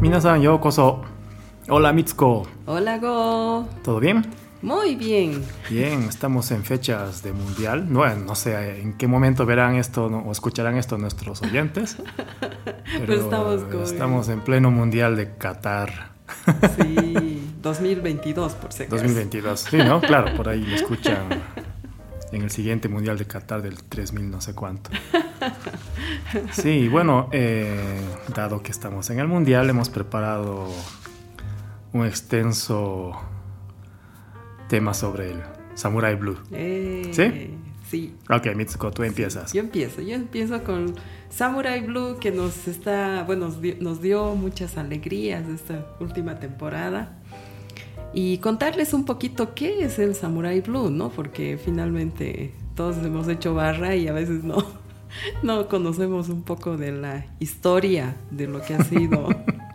Minasan yokoso. Hola Mitsuko. Hola Go. ¿Todo bien? Muy bien. Bien, estamos en fechas de mundial. No, no sé en qué momento verán esto o escucharán esto nuestros oyentes. Pero Pues estamos con- estamos en pleno mundial de Qatar Sí, 2022 por si acaso. 2022. Sí, ¿no? Claro, por ahí lo escuchan en el siguiente mundial de Qatar del 3000 no sé cuánto. Sí, bueno, eh, dado que estamos en el mundial, hemos preparado un extenso tema sobre el Samurai Blue. Eh, ¿Sí? Sí. Ok, Mitsuko, tú empiezas. Yo empiezo, yo empiezo con Samurai Blue que nos está, bueno, nos dio, nos dio muchas alegrías esta última temporada. Y contarles un poquito qué es el Samurai Blue, ¿no? Porque finalmente todos hemos hecho barra y a veces no, no conocemos un poco de la historia de lo que ha sido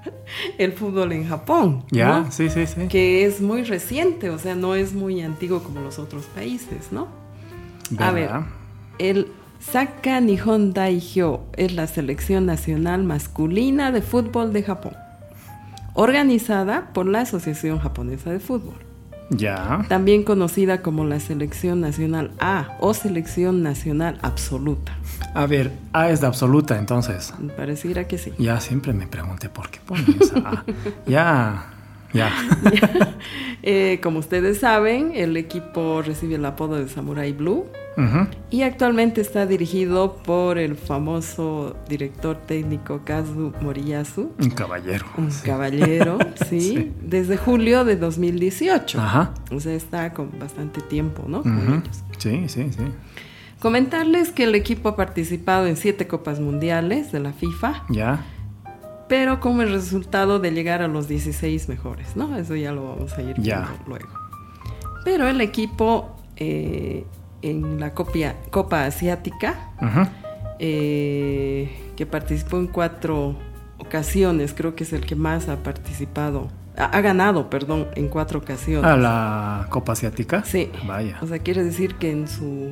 el fútbol en Japón. ¿Ya? ¿no? Sí, sí, sí. que es muy reciente, o sea, no es muy antiguo como los otros países, ¿no? A ver, el Saka Nihon Daihyo es la selección nacional masculina de fútbol de Japón, organizada por la Asociación Japonesa de Fútbol, Ya. también conocida como la Selección Nacional A o Selección Nacional Absoluta. A ver, A es de absoluta, entonces. Pareciera que sí. Ya siempre me pregunté por qué ponen esa A. Ya, ya. Eh, como ustedes saben, el equipo recibe el apodo de Samurai Blue. Ujú. Y actualmente está dirigido por el famoso director técnico Kazu Moriyasu, Un caballero. un sí. caballero, ¿sí? Sí. Desde julio de 2018. Ajá. O sea, está con bastante tiempo, ¿no? Con Ujú. ellos. Sí, sí, sí. Comentarles que el equipo ha participado en siete copas mundiales de la FIFA, Ya. Pero como el resultado de llegar a los 16 mejores, ¿no? Eso ya lo vamos a ir viendo luego. Pero el equipo eh, en la copia- Copa Asiática eh, que participó en cuatro ocasiones, creo que es el que más ha participado, ha, ha ganado, perdón, en cuatro ocasiones. A la Copa Asiática. Sí. Vaya. O sea, quiere decir que en su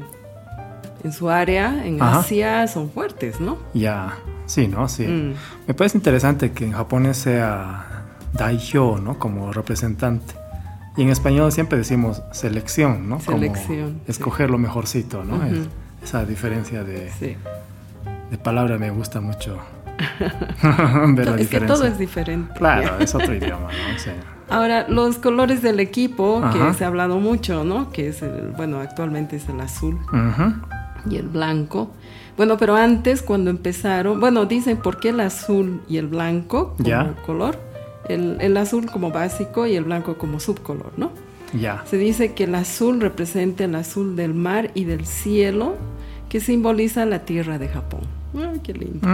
en su área, en Ajá. Asia, son fuertes, ¿no? Ya. Sí, ¿no? Sí. Mm. Me parece interesante que en japonés sea Daihyo, ¿no? Como representante. Y en español siempre decimos selección, ¿no? Como Selección, sí. escoger lo mejorcito, ¿no? Ujú. Es- esa diferencia de, Sí. de palabra me gusta mucho. ver la Es que todo es diferente. Claro, es otro idioma, ¿no? Sí. Ahora, los colores del equipo, Ajá. que se ha hablado mucho, ¿no? Que es el, bueno, actualmente es el azul. Ujú. y el blanco. Bueno, pero antes cuando empezaron, bueno, dicen por qué el azul y el blanco como color, el, el azul como básico y el blanco como subcolor, ¿no? Ya. Se dice que el azul representa el azul del mar y del cielo que simboliza la tierra de Japón. Ay, qué lindo.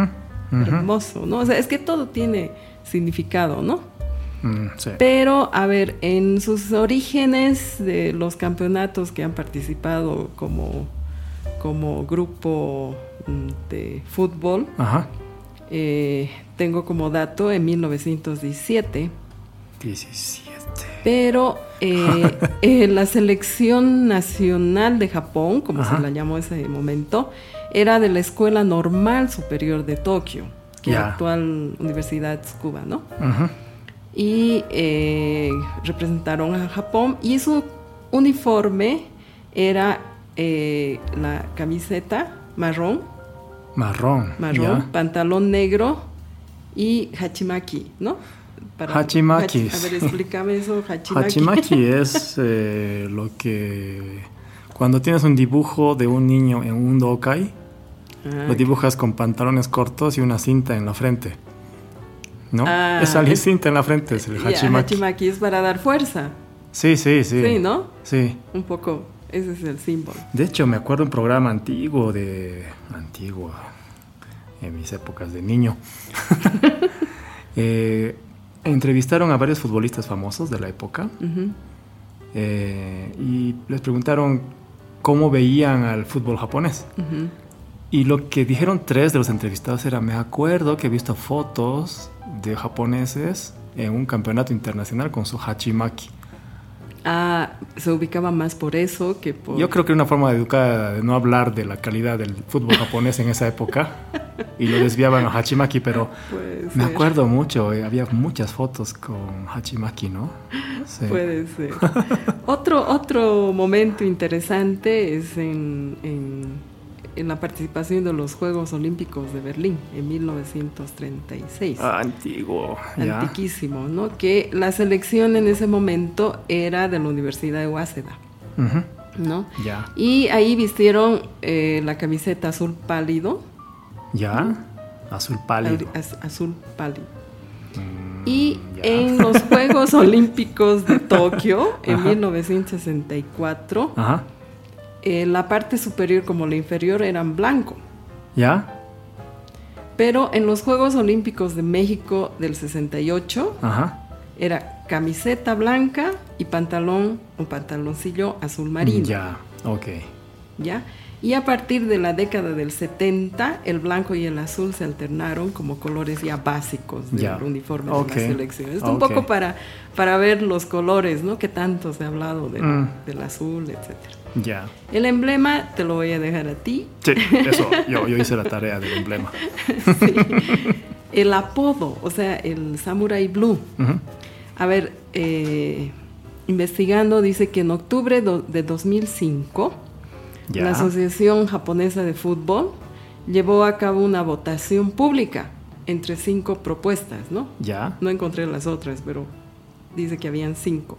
Mm. Hermoso, ¿no? O sea, es que todo tiene significado, ¿no? Mm, sí. Pero, a ver, en sus orígenes de los campeonatos que han participado como, como grupo mm, de fútbol, Ajá. eh, tengo como dato en 1917, 17. pero eh, eh, la selección nacional de Japón, como Ajá. se la llamó ese momento, era de la Escuela Normal Superior de Tokio, que es la actual Universidad Tsukuba, ¿no? Ujú. y representaron a Japón y su uniforme era eh, la camiseta marrón, Marrón. marrón, pantalón negro y hachimaki, ¿no? Hachimaki. hachi- a ver, explícame eso, hachimaki. Hachimaki es eh, lo que cuando tienes un dibujo de un niño en un dokai, Ah, lo dibujas con pantalones cortos y una cinta en la frente. ¿No? Ah, Esa es- cinta en la frente es el hachimaki. hachimaki es para dar fuerza. Sí, sí, sí. Sí, ¿no? Sí. Un poco, ese es el símbolo. De hecho, me acuerdo un programa antiguo de... Antiguo, en mis épocas de niño. Eh, entrevistaron a varios futbolistas famosos de la época Ujú. eh, y les preguntaron cómo veían al fútbol japonés. Ujú. Y lo que dijeron tres de los entrevistados era, me acuerdo que he visto fotos de japoneses en un campeonato internacional con su hachimaki. Ah, se ubicaba más por eso que por... Yo creo que era una forma educada de no hablar de la calidad del fútbol japonés en esa época. y lo desviaban a Hachimaki, pero me acuerdo mucho, eh, había muchas fotos con Hachimaki, ¿no? Sí. Puede ser. otro, otro momento interesante es en, en, en la participación de los Juegos Olímpicos de Berlín en 1936. Ah, antiguo, ya. Antiquísimo, ¿no? Que la selección en ese momento era de la Universidad de Waseda, Ujú, ¿no? Ya, Y ahí vistieron eh, la camiseta azul pálido. ya, azul pálido. az- azul pálido. Mm, Y ya. en los Juegos Olímpicos de Tokio, en Ajá. 1964, Ajá, eh, la parte superior como la inferior eran blanco. ya, Pero en los Juegos Olímpicos de México del 68 ajá. era camiseta blanca y pantalón o pantaloncillo azul marino. Ya, ok. ¿ya? Y a partir de la década del 70, el blanco y el azul se alternaron como colores ya básicos del uniforme de la selección. Esto un poco para, para ver los colores, ¿no? Que tanto se ha hablado del, Mm. del azul, etcétera. Ya. El emblema te lo voy a dejar a ti. Sí, eso, yo, yo hice la tarea del emblema. Sí. El apodo, o sea, el Samurai Blue. A ver, eh, investigando dice que en octubre de 2005 Ya. la Asociación Japonesa de Fútbol llevó a cabo una votación pública entre cinco propuestas, ¿no? Ya. No encontré las otras, pero dice que habían cinco.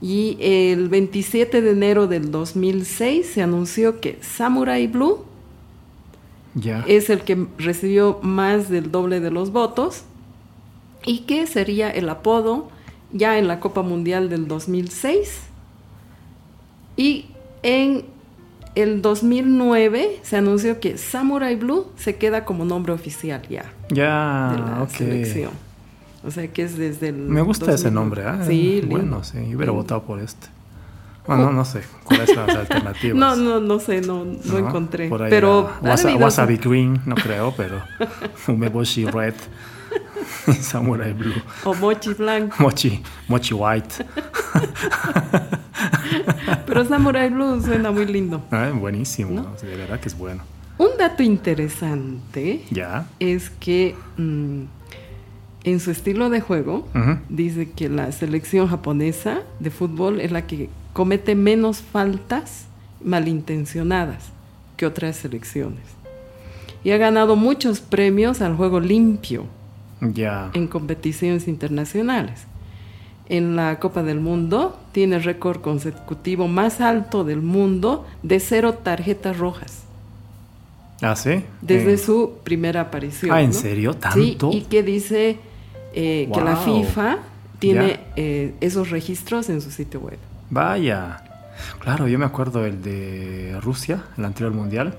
Y el 27 de enero del 2006 se anunció que Samurai Blue es el que recibió más del doble de los votos y que sería el apodo ya en la Copa Mundial del 2006 y en el 2009 se anunció que Samurai Blue se queda como nombre oficial ya de Ya, la ok. selección. O sea que es desde el Me gusta ese 2009. nombre, ¿ah? Sí, bueno, sí, hubiera Lindo. votado por este. Bueno, no, no sé cuáles son las alternativas. No, no, no sé, no, no, ¿no? encontré. Por ahí pero Wasabi ser- Green, no creo, pero Umeboshi Red, Samurai Blue, o mochi blanco. Mochi, Mochi White. Pero Samurai Blue suena muy lindo. Ah, buenísimo, ¿No? o sea, de verdad que es bueno. Un dato interesante Ya. es que mm, en su estilo de juego dice que la selección japonesa de fútbol es la que comete menos faltas malintencionadas que otras selecciones. Y ha ganado muchos premios al juego limpio en competiciones internacionales. En la Copa del Mundo tiene el récord consecutivo más alto del mundo de cero tarjetas rojas Ah, sí. desde Eh, su primera aparición. Ah, ¿en ¿no? serio? Sí, ¿Tanto? y que dice eh, que la. FIFA tiene eh, esos registros en su sitio web. Vaya. Claro, yo me acuerdo el de Rusia, el anterior mundial.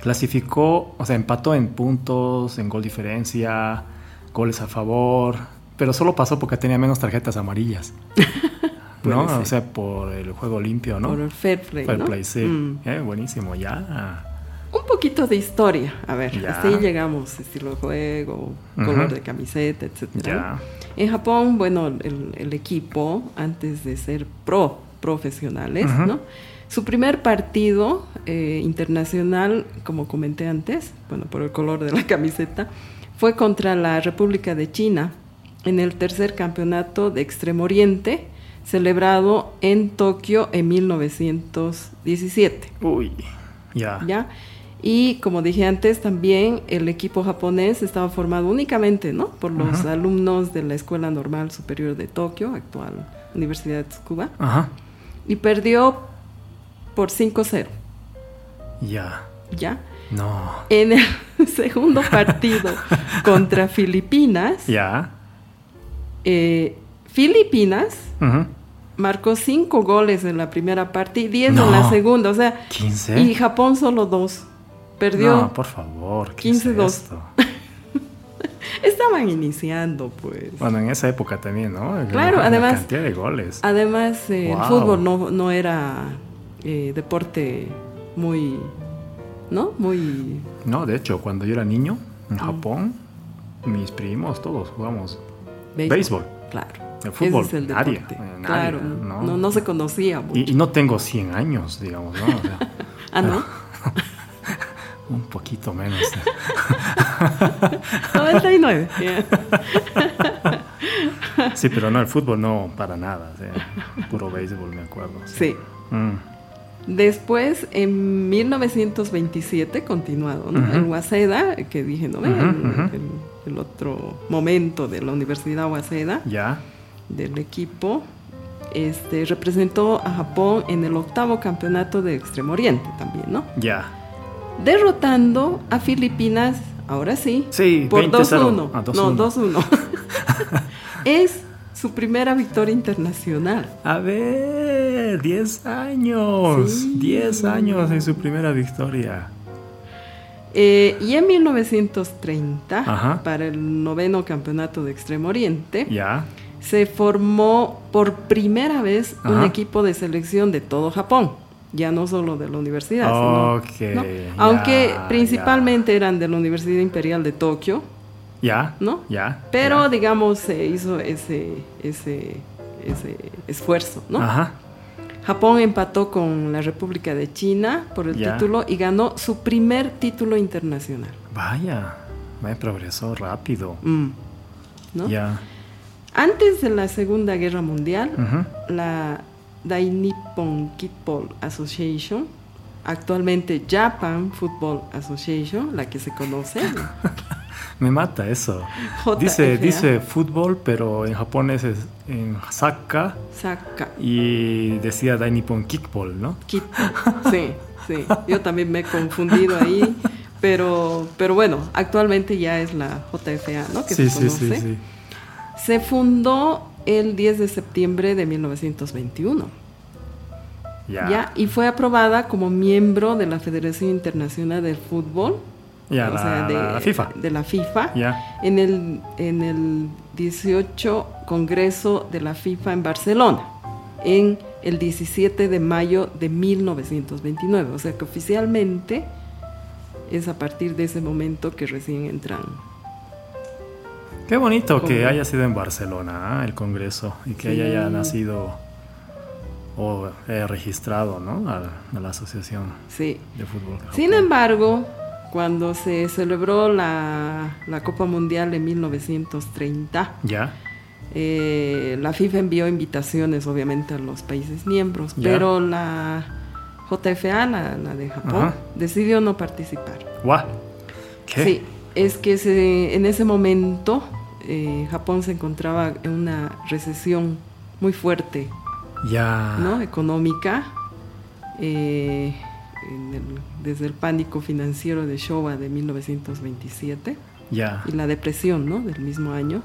Clasificó, o sea, empató en puntos, en gol diferencia, goles a favor, pero solo pasó porque tenía menos tarjetas amarillas. ¿No? Ser. O sea, por el juego limpio, ¿no? Por el fair play. Fair ¿no? play, sí. Mm. Eh, buenísimo, ya. Un poquito de historia. A ver, ahí llegamos. Estilo de juego, color de camiseta, etcétera. Ya. En Japón, bueno, el, el equipo, antes de ser pro profesionales. ¿no? Su primer partido eh, internacional, como comenté antes, bueno, por el color de la camiseta, fue contra la República de China en el tercer campeonato de Extremo Oriente, celebrado en Tokio en 1917. Uy, ya. ¿ya? Y como dije antes, también el equipo japonés estaba formado únicamente ¿no? por los Ajá. alumnos de la Escuela Normal Superior de Tokio, actual Universidad de Tsukuba, Ajá. y perdió por 5-0, Ya. ¿ya? No. En el segundo partido contra Filipinas, Ya. eh, Filipinas marcó 5 goles en la primera parte y 10 No. en la segunda, o sea, 15. y Japón solo 2. Perdió. No, por favor. ¿qué es 15-2. esto? Estaban iniciando, pues. Bueno, en esa época también, ¿no? Claro, La además- cantidad de goles. Además, eh, Wow. el fútbol no, no era eh, deporte muy, ¿no? Muy... No, de hecho, cuando yo era niño en Mm. Japón, mis primos, todos jugamos Béisbol. Claro. El fútbol, Ese es el nadie, nadie, claro, ¿no? no, no se conocía mucho. Y, y no tengo 100 años, digamos, ¿no? O sea, ah, ¿no? Un poquito menos. 99. sí, pero no, el fútbol no para nada. puro béisbol, me acuerdo. Sí. Mm. Después, en 1927, continuado, ¿no? El Waseda, que dije, ¿no? el, otro momento de la Universidad Waseda. Ya. Del equipo. Este, representó a Japón en el octavo campeonato de Extremo Oriente también, ¿no? Ya. Derrotando a Filipinas, ahora sí, sí por 2-1. Ah, no, 2-1. es su primera victoria internacional. A ver, 10 años. 10 años en su primera victoria. Eh, y en 1930, para el noveno campeonato de Extremo Oriente, ya. se formó por primera vez un equipo de selección de todo Japón. Ya no solo de la universidad, sino, aunque principalmente eran de la Universidad Imperial de Tokio, ya. ¿No? Ya. Pero, digamos, se hizo ese, ese, ese esfuerzo, ¿no? Ajá. Japón empató con la República de China por el título y ganó su primer título internacional. Vaya, me progresó rápido. Mm. ¿no? Ya. Antes de la Segunda Guerra Mundial, la Dai Nippon Kickball Association, actualmente Japan Football Association, la que se conoce. Me mata eso. Dice, dice fútbol, pero en japonés es en Saka. Saka. Y decía Dai Nippon Kickball, ¿no? Kickball. Sí, sí. Yo también me he confundido ahí. Pero, pero bueno, actualmente ya es la JFA, ¿no? Que sí, se conoce. Sí, sí, sí. Se fundó el 10 de septiembre de 1921. Ya. ya. Y fue aprobada como miembro de la Federación Internacional de Fútbol ya, la, de, la, FIFA. De la FIFA. Ya. En, el, en el 18 Congreso de la FIFA en Barcelona, en el 17 de mayo de 1929. O sea que oficialmente es a partir de ese momento que recién entran. Qué bonito que haya sido en Barcelona ¿ah? el Congreso y que haya nacido o registrado ¿no? a, a, la Asociación sí. de Fútbol. Sin embargo, cuando se celebró la, Copa Mundial en 1930. Ya. Eh, la FIFA envió invitaciones, obviamente, a los países miembros, pero la JFA, la, de Japón, decidió no participar. ¿What? ¿Qué? Sí, es que en ese momento eh, Japón se encontraba en una recesión muy fuerte, ya. ¿no? Económica. Eh, desde el pánico financiero de Showa de 1927 ya y la depresión ¿no? del mismo año.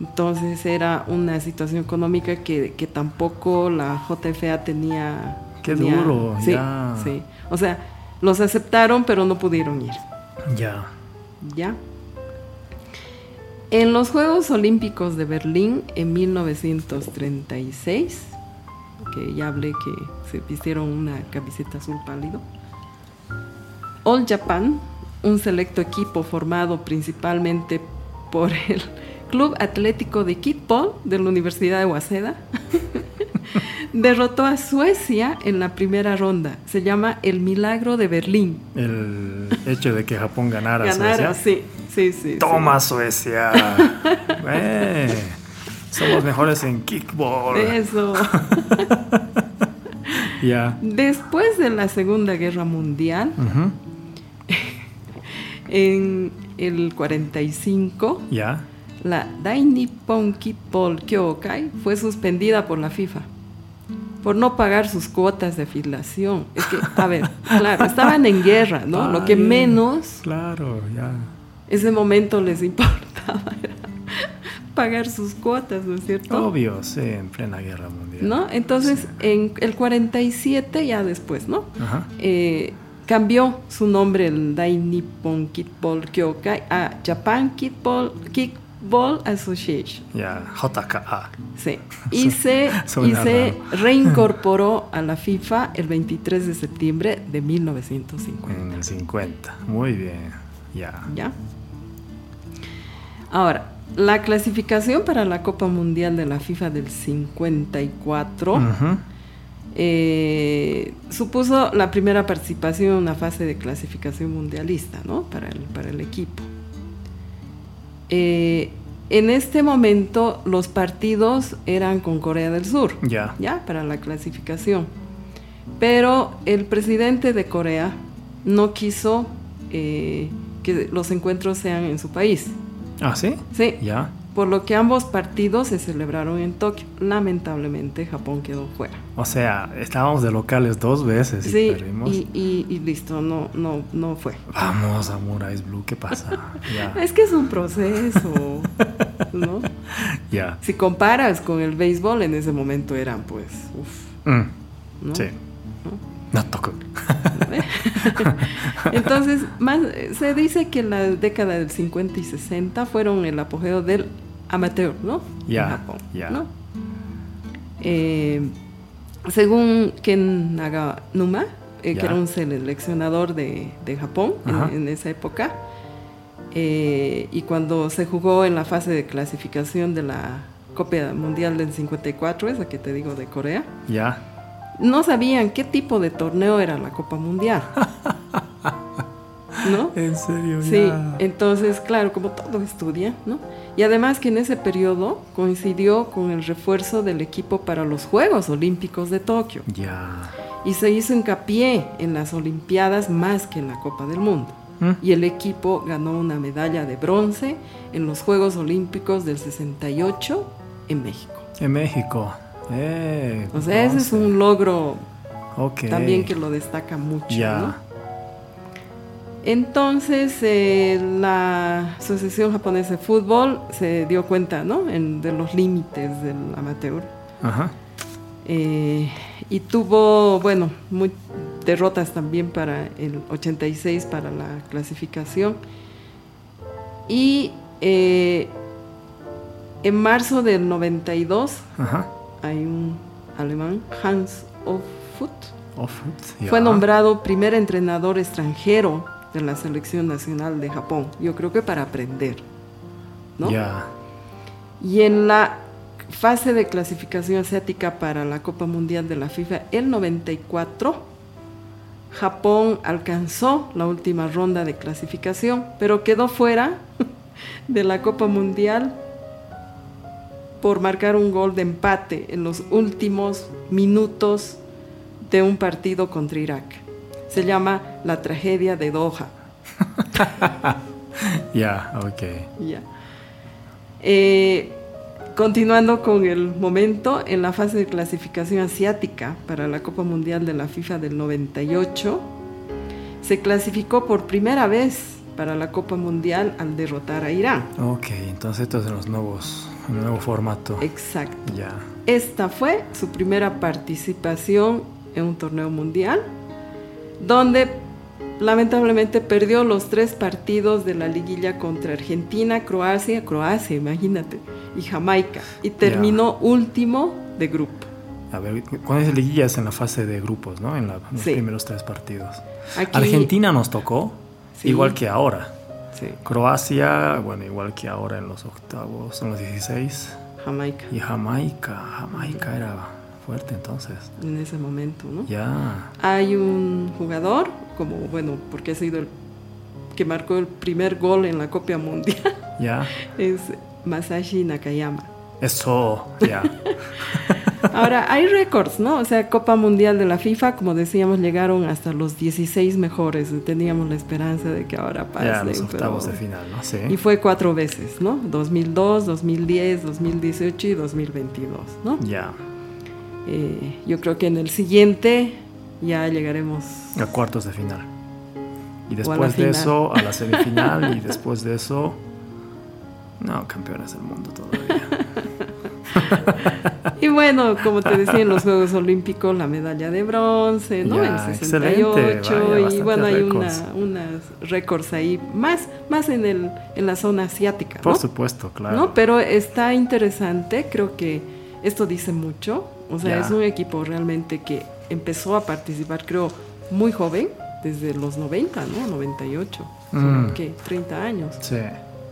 Entonces era una situación económica que, que tampoco la JFA tenía... Qué duro, sí, sí. O sea, los aceptaron pero no pudieron ir. Ya. Ya. En los Juegos Olímpicos de Berlín en 1936 que ya hablé que se vistieron una camiseta azul pálido. All Japan, un selecto equipo formado principalmente por el Club Atlético de Kickball de la Universidad de Waseda, derrotó a Suecia en la primera ronda. Se llama El Milagro de Berlín. El hecho de que Japón ganara, Suecia. Sí, sí, sí. Toma Suecia. Somos mejores en kickball. Eso. Ya. Después de la Segunda Guerra Mundial, en el 45, ya. la Dai Nippon Kickball Kyokai fue suspendida por la FIFA por no pagar sus cuotas de afiliación. Es que, a ver, claro, estaban en guerra, ¿no? Lo que menos. Claro, ya. Ese momento les importaba pagar sus cuotas, ¿no es cierto? Obvio, sí, en plena guerra mundial. ¿No? Entonces, en el 47, ya después, ¿no? Ajá. Eh, cambió su nombre el Dai Nippon Kickball Kyokai a Japan Kickball, Kickball Association. Ya, JKA. Sí. Y se, y se reincorporó a la FIFA el 23 de septiembre de 1950. En el 50. Muy bien. Ya. Ya. Ahora, la clasificación para la Copa Mundial de la FIFA del 54 eh, supuso la primera participación en una fase de clasificación mundialista ¿no? para, el, para el equipo. Eh, en este momento los partidos eran con Corea del Sur, Ya. ya para la clasificación. Pero el presidente de Corea no quiso eh, que los encuentros sean en su país. Ah, ¿sí? Sí, Ya. Por lo que ambos partidos se celebraron en Tokio. Lamentablemente Japón quedó fuera. O sea, estábamos de locales dos veces y Sí, perdimos. y, y- y listo, no, no, no fue. Vamos, Samurais Blue, ¿qué pasa? Es que es un proceso, ¿no? Ya. Si comparas con el béisbol, en ese momento eran pues, uff, Mm, ¿no? Sí. No toco. Entonces, más, se dice que la década del 50 y 60 fueron el apogeo del amateur, ¿no? Ya, En Japón, ya. ¿no? Eh, según Ken Naganuma, eh, que era un seleccionador de, de Japón en, esa época, eh, y cuando se jugó en la fase de clasificación de la Copa Mundial del 54, esa que te digo de Corea, Ya. no sabían qué tipo de torneo era la Copa Mundial. ¿No? En serio, Sí, ya. entonces, claro, como todo estudia, ¿no? Y además que en ese periodo coincidió con el refuerzo del equipo para los Juegos Olímpicos de Tokio Ya. y se hizo hincapié en las Olimpiadas más que en la Copa del Mundo. Mm, Y el equipo ganó una medalla de bronce en los Juegos Olímpicos del 68 en México. En México. Eh, O sea, ese es un logro también que lo destaca mucho. Ya. ¿no? Entonces, eh, la Asociación Japonesa de Fútbol se dio cuenta ¿no? En- de los límites del amateur Ajá. eh, y tuvo, bueno, muy, derrotas también para el 86 para la clasificación. Y eh, en marzo del 92 Ajá. hay un alemán, Hans Ofut, Off foot, ya. fue nombrado primer entrenador extranjero de la selección nacional de Japón. Yo creo que para aprender, ¿no? Ya. Y en la fase de clasificación asiática para la Copa Mundial de la FIFA, el 94, Japón alcanzó la última ronda de clasificación, pero quedó fuera de la Copa Mundial por marcar un gol de empate en los últimos minutos de un partido contra Irak. Se llama la tragedia de Doha. Ya, ok. Ya. Eh, continuando con el momento, en la fase de clasificación asiática para la Copa Mundial de la FIFA del 98, se clasificó por primera vez para la Copa Mundial al derrotar a Irán. Ok, entonces estos son los nuevos, el nuevo formato. Exacto. Ya. Esta fue su primera participación en un torneo mundial, donde lamentablemente perdió los tres partidos de la liguilla contra Argentina, Croacia, Croacia, imagínate, y Jamaica, y terminó último de grupo. A ver, ¿cuándo es liguillas en la fase de grupos, no? En la- los Sí. primeros tres partidos. Aquí- Argentina nos tocó, Sí. igual que ahora. Sí, Croacia, bueno, igual que ahora en los octavos, en los 16. Jamaica, Y Jamaica, Jamaica era fuerte entonces. en ese momento, ¿no? Ya. Hay un jugador, como bueno, porque ha sido el que marcó el primer gol en la Copa Mundial, Ya. es Masashi Nakayama. Eso, ya. Ahora, hay récords, ¿no? O sea, Copa Mundial de la FIFA, como decíamos, llegaron hasta los 16 mejores. Teníamos la esperanza de que ahora pasen. ya, los octavos pero- de final, ¿no? Sí. Y fue cuatro veces, ¿no? 2002, 2010, 2018 y 2022, ¿no? Ya. Eh, yo creo que en el siguiente ya llegaremos. A cuartos de final. Y después de eso, a la semifinal. y después de eso. No, campeones del mundo todavía. Y bueno, como te decía, en los Juegos Olímpicos la medalla de bronce, ¿no? Ya, en excelente, 68 vaya, y bueno, hay récords. una, récords ahí, más, más en, el, en la zona asiática, Por ¿no? supuesto, claro. ¿no? Pero está interesante, creo que esto dice mucho, o sea, Ya. es un equipo realmente que empezó a participar, creo, muy joven, desde los 90, ¿no? 98, Mm. ¿qué? 30 años, Sí.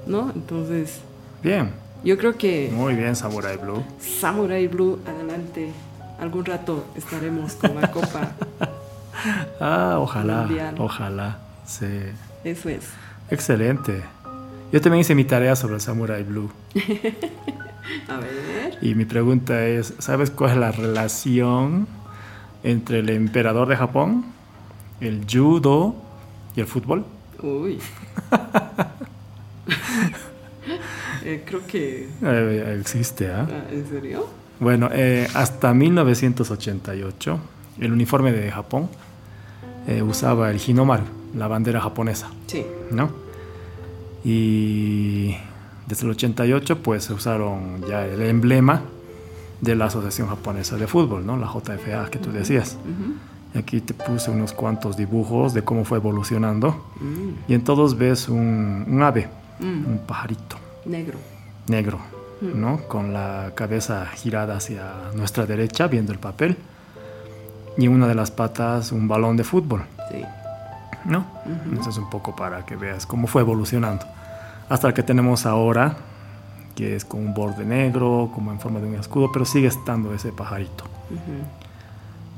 ¿no? Entonces, Bien. yo creo que Muy bien, Samurai Blue. Samurai Blue, adelante, algún rato estaremos con la copa. ah, ojalá, ojalá. Sí. Eso es. Excelente. Yo también hice mi tarea sobre el Samurai Blue. A ver. Y mi pregunta es, ¿sabes cuál es la relación entre el emperador de Japón, el judo y el fútbol? Uy. Eh, creo que... Eh, existe, ¿ah? ¿ah? ¿En serio? Bueno, eh, hasta 1988 el uniforme de Japón usaba el Hinomaru, la bandera japonesa. Sí. ¿No? Y desde el 88 pues se usaron ya el emblema de la Asociación Japonesa de Fútbol, ¿no? La JFA que tú decías. y aquí te puse unos cuantos dibujos de cómo fue evolucionando. Mm. Y en todos ves un, ave, mm. un pajarito. Negro. Negro, mm. ¿no? Con la cabeza girada hacia nuestra derecha, viendo el papel. Y en una de las patas un balón de fútbol. Sí. ¿No? Eso es un poco para que veas cómo fue evolucionando hasta el que tenemos ahora, que es con un borde negro, como en forma de un escudo, pero sigue estando ese pajarito.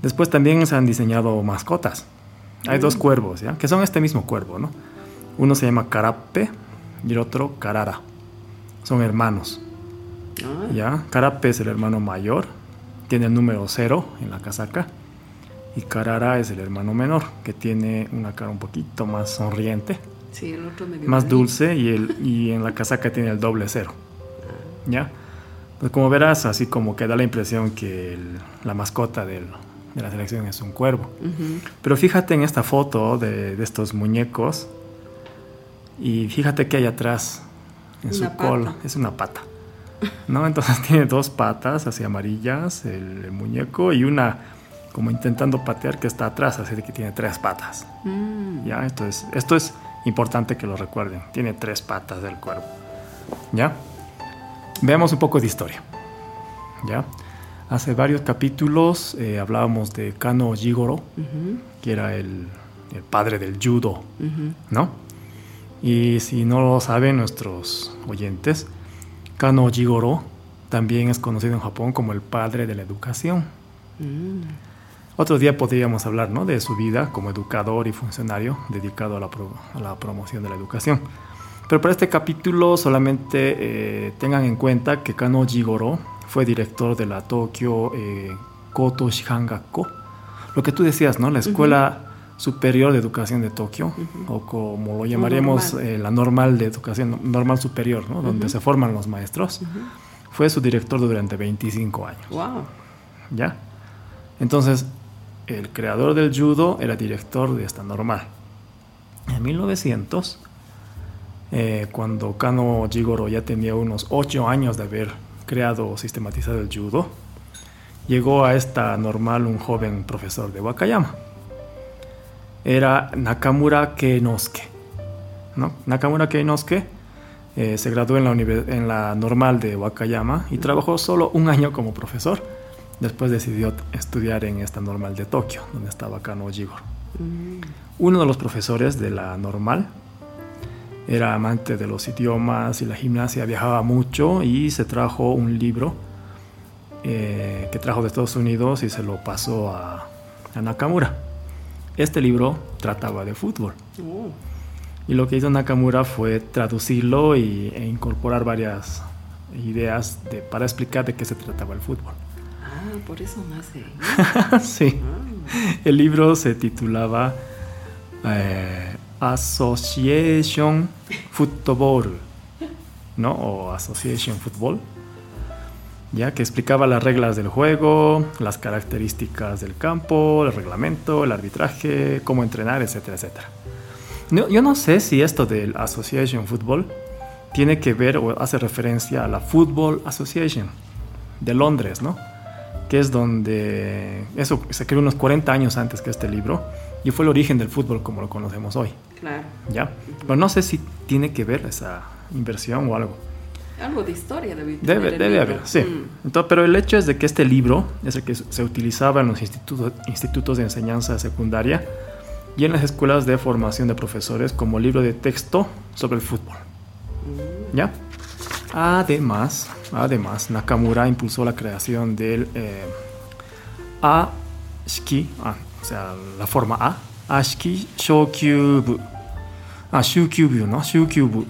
Después también se han diseñado mascotas. Hay dos mm. cuervos, ¿ya? Que son este mismo cuervo, ¿no? Uno se llama Carape y el otro Carara. Son hermanos. Ah. ¿Ya? Carape es el hermano mayor, tiene el número cero en la casaca. Y Carara es el hermano menor, que tiene una cara un poquito más sonriente más dulce y, el, y en la casaca tiene el doble cero. ¿Ya? Pues como verás, así como que da la impresión que la mascota de la selección es un cuervo. Pero fíjate en esta foto de, estos muñecos y fíjate que hay atrás, en su cola, es una pata. ¿no? Entonces tiene dos patas así amarillas, el, muñeco, y una como intentando patear que está atrás, así de que tiene tres patas. Mm. ¿Ya? Entonces, esto es Importante que lo recuerden. Tiene tres patas del cuervo. ¿Ya? Veamos un poco de historia. ¿Ya? Hace varios capítulos eh, hablábamos de Kano Jigoro, que era el, padre del judo, ¿no? Y si no lo saben nuestros oyentes, Kano Jigoro también es conocido en Japón como el padre de la educación. Mm. Otro día podríamos hablar ¿no? de su vida como educador y funcionario dedicado a la, promoción de la educación. Pero para este capítulo solamente eh, tengan en cuenta que Kano Jigoro fue director de la Tokyo eh, Koto Shihangakko. Lo que tú decías, ¿no? La Escuela Superior de Educación de Tokio, o como lo llamaríamos eh, la normal de educación, normal superior, ¿no? Donde se forman los maestros. Fue su director durante 25 años. ¡Wow! ¿Ya? Entonces, el creador del judo era director de esta normal. En 1900, eh, cuando Kano Jigoro ya tenía unos 8 años de haber creado o sistematizado el judo, llegó a esta normal un joven profesor de Wakayama. Era Nakamura Keinosuke. ¿no? Nakamura Keinosuke eh, se graduó en la, en la normal de Wakayama y trabajó solo un año como profesor Después decidió estudiar en esta normal de Tokio, donde estaba Kano Jigoro. Mm. Uno de los profesores de la normal era amante de los idiomas y la gimnasia, viajaba mucho y se trajo un libro eh, que trajo de Estados Unidos y se lo pasó a, Nakamura. Este libro trataba de fútbol. Oh. Y lo que hizo Nakamura fue traducirlo y, e incorporar varias ideas para explicar de qué se trataba el fútbol por eso nace. sí. Ah. El libro se titulaba eh, Association Football, ¿no? O Association Football. Ya que explicaba las reglas del juego, las características del campo, el reglamento, el arbitraje, cómo entrenar, etcétera, etcétera. yo no sé si esto del Association Football tiene que ver o hace referencia a la Football Association de Londres, ¿no? Que es donde eso se creó unos 40 años antes que este libro y fue el origen del fútbol como lo conocemos hoy. Claro. ¿Ya? Pero no sé si tiene que ver esa inversión o algo. Algo de historia debe, debe, debe haber, sí. Mm. pero el hecho es de que este libro es el que se utilizaba en los institutos, institutos de enseñanza secundaria y en las escuelas de formación de profesores como libro de texto sobre el fútbol. Mm. ¿Ya? Además, además, Nakamura impulsó la creación del eh, A Shiki, ah, o sea, la forma A, A Shiki Shokyubu. Ah, Shukyubu, ¿no? Shukyubu.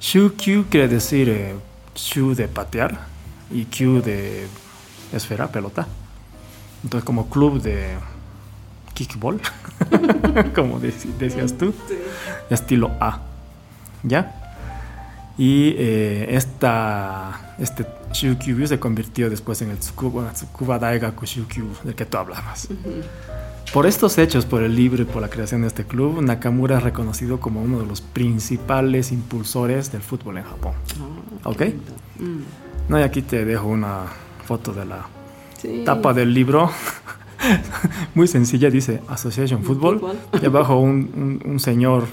Shukyu quiere decir eh, shu de patear y kyu de esfera, pelota. Entonces, como club de kickball, como decías tú, estilo A. ¿Ya? Y eh, esta, este Shukyubu se convirtió después en el Tsukuba, Tsukuba Daigaku Shukyubu, del que tú hablabas. Por estos hechos, por el libro y por la creación de este club, Nakamura es reconocido como uno de los principales impulsores del fútbol en Japón. Ah, Ok. Mm. No, y aquí te dejo una foto de la Sí. tapa del libro. Muy sencilla, dice Association Football. Y abajo un, un- un señor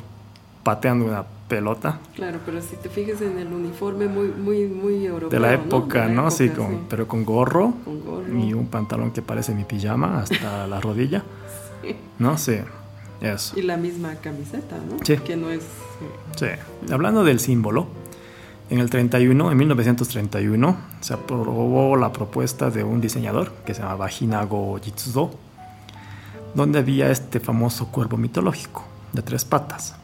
pateando una pelota Claro, pero si te fijas en el uniforme muy, muy, muy europeo. de la época, la ¿no? Sí, con, pero con gorro Con gorro. y un pantalón que parece mi pijama hasta la rodilla. Sí. ¿No? Sí, eso. Y la misma camiseta, ¿no? Sí. Que no es. Sí. Hablando del símbolo, en el 31, en 1931, se aprobó la propuesta de un diseñador que se llamaba Hinago Jitsudo, donde había este famoso cuervo mitológico de tres patas.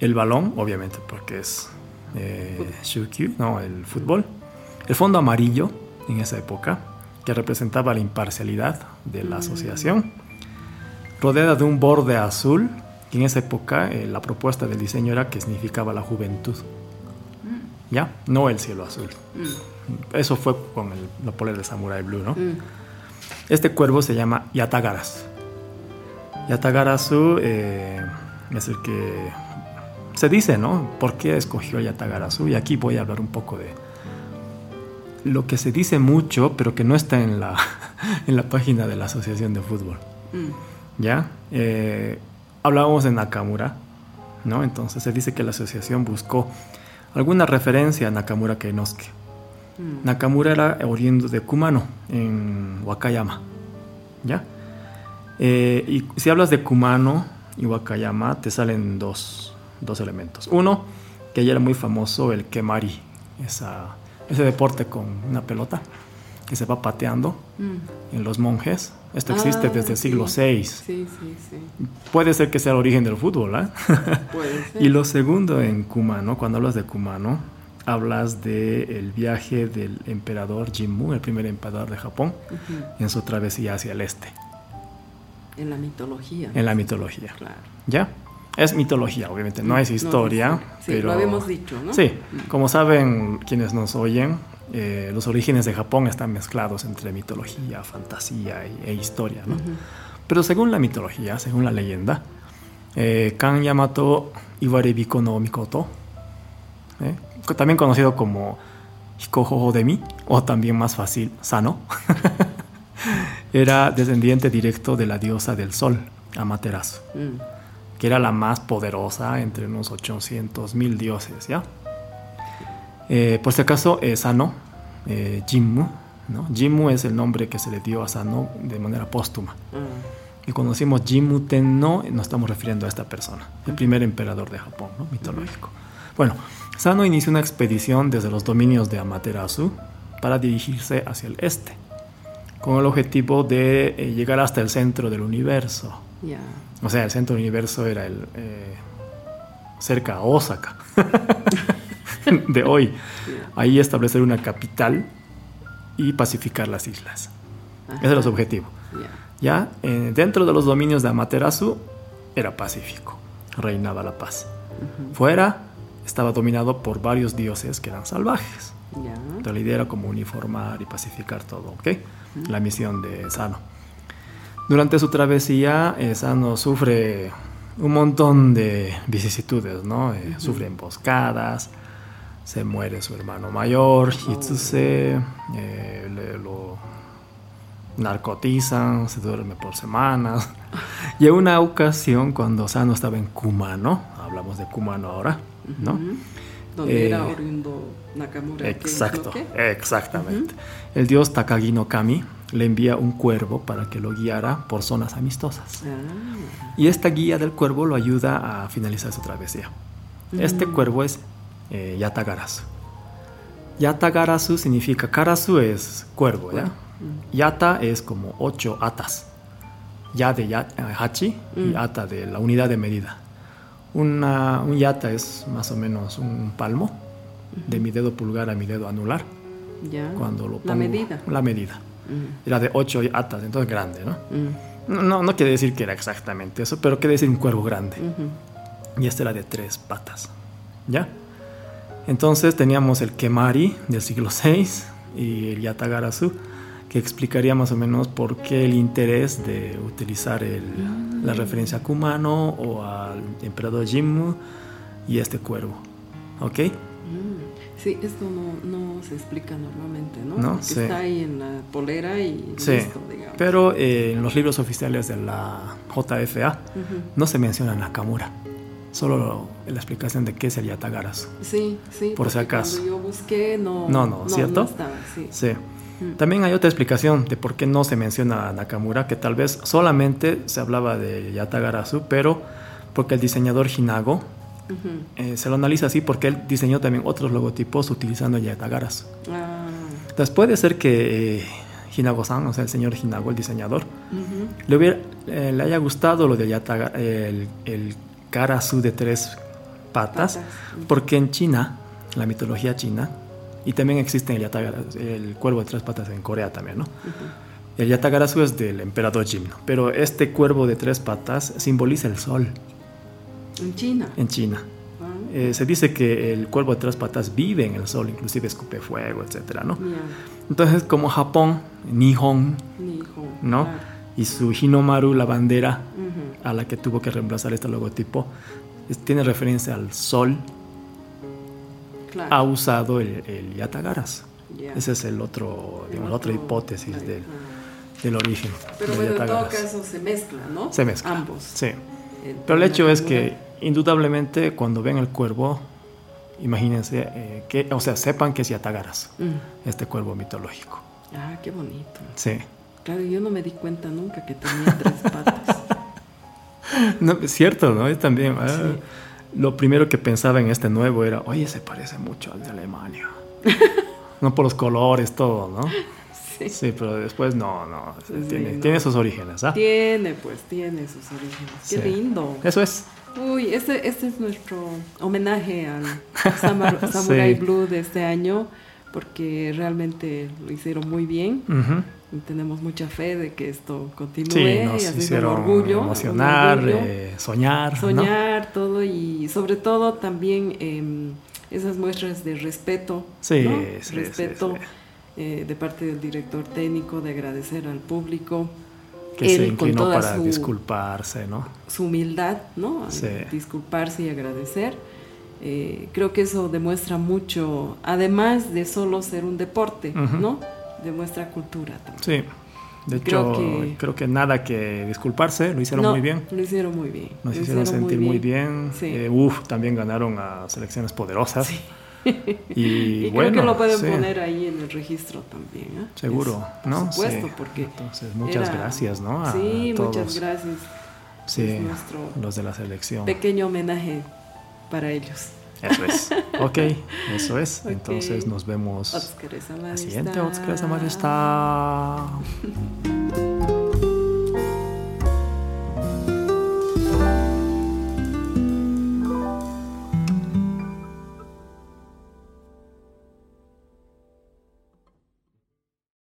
El balón, obviamente, porque es eh, Shukyu, no, el fútbol. El fondo amarillo en esa época, que representaba la imparcialidad de la asociación, rodeada de un borde azul, que en esa época eh, la propuesta del diseño era que significaba la juventud. ¿Ya? No el cielo azul. Mm, Eso fue con el, la polera de Samurai Blue, ¿no? mm. Este cuervo se llama Yatagarasu. Yatagarasu eh, es el que se dice, ¿no? ¿Por qué escogió Yatagarasu? Y aquí voy a hablar un poco de lo que se dice mucho, pero que no está en la, en la página de la Asociación de Fútbol. Mm. ¿Ya? Eh, hablábamos de Nakamura, ¿no? Entonces se dice que la asociación buscó alguna referencia a Nakamura Keinosuke. Mm. Nakamura era oriundo de Kumano, en Wakayama. ¿Ya? Eh, y si hablas de Kumano y Wakayama, te salen dos, dos elementos. Uno, que ya era muy famoso el Kemari, esa, ese deporte con una pelota que se va pateando Mm. en los monjes. Esto existe Ah, desde el siglo sí. VI. Sí, sí, sí. Puede ser que sea el origen del fútbol, ¿ah? Puede ser. Y lo segundo en Kumano, cuando hablas de Kumano, hablas del viaje del emperador Jimmu, el primer emperador de Japón, en su travesía hacia el este, En la mitología. en la mitología. Claro. ¿Ya? Es mitología, obviamente, no es No, historia, sí, pero... lo habíamos dicho, ¿no? Sí, Mm. como saben quienes nos oyen, eh, los orígenes de Japón están mezclados entre mitología, fantasía y- e historia, ¿no? Pero según la mitología, según la leyenda, eh, Kan Yamato Iwarebiko no Mikoto, ¿eh? También conocido como Hikohoho de mi, o también más fácil, Sano, era descendiente directo de la diosa del sol, Amaterasu, Mm. Que era la más poderosa entre unos 800 mil dioses, ¿ya? Eh, por si acaso, eh, Sano, eh, Jimmu, ¿no? Jimmu es el nombre que se le dio a Sano de manera póstuma. Ah. Y cuando decimos Jimmu Tenno, nos estamos refiriendo a esta persona, el primer emperador de Japón, ¿no? mitológico. Bueno, Sano inició una expedición desde los dominios de Amaterasu para dirigirse hacia el este, con el objetivo de eh, llegar hasta el centro del universo. Ya. O sea, el centro del universo era el eh, cerca a Osaka de hoy. Ahí establecer una capital y pacificar las islas. Ese era su Ajá. objetivo. Ya. Ya eh, dentro de los dominios de Amaterasu era pacífico, reinaba la paz. Ujú. Fuera estaba dominado por varios dioses que eran salvajes. Ya. Entonces la idea era como uniformar y pacificar todo, ¿ok? La misión de Sano. Durante su travesía, eh, Sano sufre un montón de vicisitudes, ¿no? Eh, Sufre emboscadas, se muere su hermano mayor, Hitsuse, eh, le- lo narcotizan, se duerme por semanas. Y en una ocasión, cuando Sano estaba en Kumano, hablamos de Kumano ahora, ¿no? Donde era oriundo Nakamura. Exacto, exactamente. El dios Takagi no Kami le envía un cuervo para que lo guiara por zonas amistosas. Ah. Y esta guía del cuervo lo ayuda a finalizar su travesía. Este cuervo es eh, Yatagarasu. Yatagarasu significa, Karasu es cuervo, ¿ya? Yata es como ocho atas. Ya de ya, eh, hachi y Mm. ata de la unidad de medida. Una, un yata es más o menos un palmo de mi dedo pulgar a mi dedo anular. Ya. Cuando lo La pongo- medida. La medida. Mm, Era de ocho atas, entonces grande, ¿no? mm, No, no, no quiere decir que era exactamente eso, pero quiere decir un cuervo grande. Y este era de tres patas. ¿Ya? Entonces teníamos el Kemari del siglo VI y el Yatagarasu, que explicaría más o menos por qué el interés de utilizar el- la referencia a Kumano o al emperador Jimmu y este cuervo. ¿Ok? Mm. Sí, esto no, no se explica normalmente, ¿no? No, Porque sí. está ahí en la polera y Sí. listo, digamos. Pero eh, en los libros oficiales de la JFA Ujú. no se menciona Nakamura. Solo la explicación de qué es el Yatagarasu. Sí, sí. Por si acaso. Yo busqué, no. No, no, ¿cierto? estaba, sí. Sí. También hay otra explicación de por qué no se menciona a Nakamura, que tal vez solamente se hablaba de Yatagarasu, pero porque el diseñador Hinago Eh, se lo analiza así porque él diseñó también otros logotipos utilizando el Yatagarasu. Ah, Entonces puede ser que eh, Hinago-san, o sea, el señor Hinago, el diseñador, le, hubiera- eh, le haya gustado lo de Yataga- el, el Karasu de tres patas, Patas. porque en China, la mitología china, y también existe el, Yatagara- el cuervo de tres patas en Corea también, ¿no? El Yatagarasu es del emperador Jimno, pero este cuervo de tres patas simboliza el sol En China. en China. Ah, Eh, se dice que el cuervo de tres patas vive en el sol, inclusive escupe fuego, etcétera, ¿no? Entonces, como Japón, Nihon, hijo. ¿no? Claro. Y su Hinomaru, la bandera Ujú. a la que tuvo que reemplazar este logotipo, es- tiene referencia al sol, Claro. ha usado el, el Yatagarasu. Ya. Ese es el otro, El digamos, la otra otro- hipótesis del, del origen. Pero del bueno, en todo caso se mezcla, ¿no? Se mezcla. Ambos. Sí. El Pero el hecho es que, indudablemente, cuando ven el cuervo, imagínense, eh, que, o sea, sepan que es Yatagarasu, Mm. este cuervo mitológico. Ah, qué bonito. Sí. Claro, yo no me di cuenta nunca que tenía tres patas. No, es cierto, ¿no? Es también. ah. Lo primero que pensaba en este nuevo era, oye, se parece mucho al de Alemania. no por los colores, todo, ¿no? Sí. Sí, pero después no, no. Sí, tiene, no. tiene sus orígenes, ¿ah? Tiene, pues, tiene sus orígenes. Qué lindo. Eso es. Uy, este, este es nuestro homenaje al Samar- Samurai Sí. Blue de este año, porque realmente lo hicieron muy bien. Y tenemos mucha fe de que esto continúe. Sí, y nos sido un hicieron orgullo. emocionar, orgullo. eh, soñar. ¿no? soñar, todo y sobre todo también em, esas muestras de respeto, Sí, ¿no? sí, sí, respeto eh, de parte del director técnico, de agradecer al público, Que se él con inclinó toda para su, disculparse, ¿no? su humildad, ¿no? Sí. disculparse y agradecer. Eh, creo que eso demuestra mucho, además de solo ser un deporte, Ujú. ¿no? Demuestra cultura también. Sí. De Creo hecho, que- creo que nada que disculparse, lo hicieron No, muy bien. Lo hicieron muy bien. Nos lo hicieron sentir muy bien. Sí. Eh, uf, también ganaron a selecciones poderosas. Y, Y, bueno, creo que lo pueden sí, poner ahí en el registro también. ¿eh? Seguro, Es- por ¿no? supuesto, Sí. porque. Entonces, muchas era- gracias, ¿no? A sí, todos. muchas gracias. Sí, los de la selección. Pequeño homenaje para ellos. Eso es. Ok, eso es. Ok. Entonces nos vemos siguiente.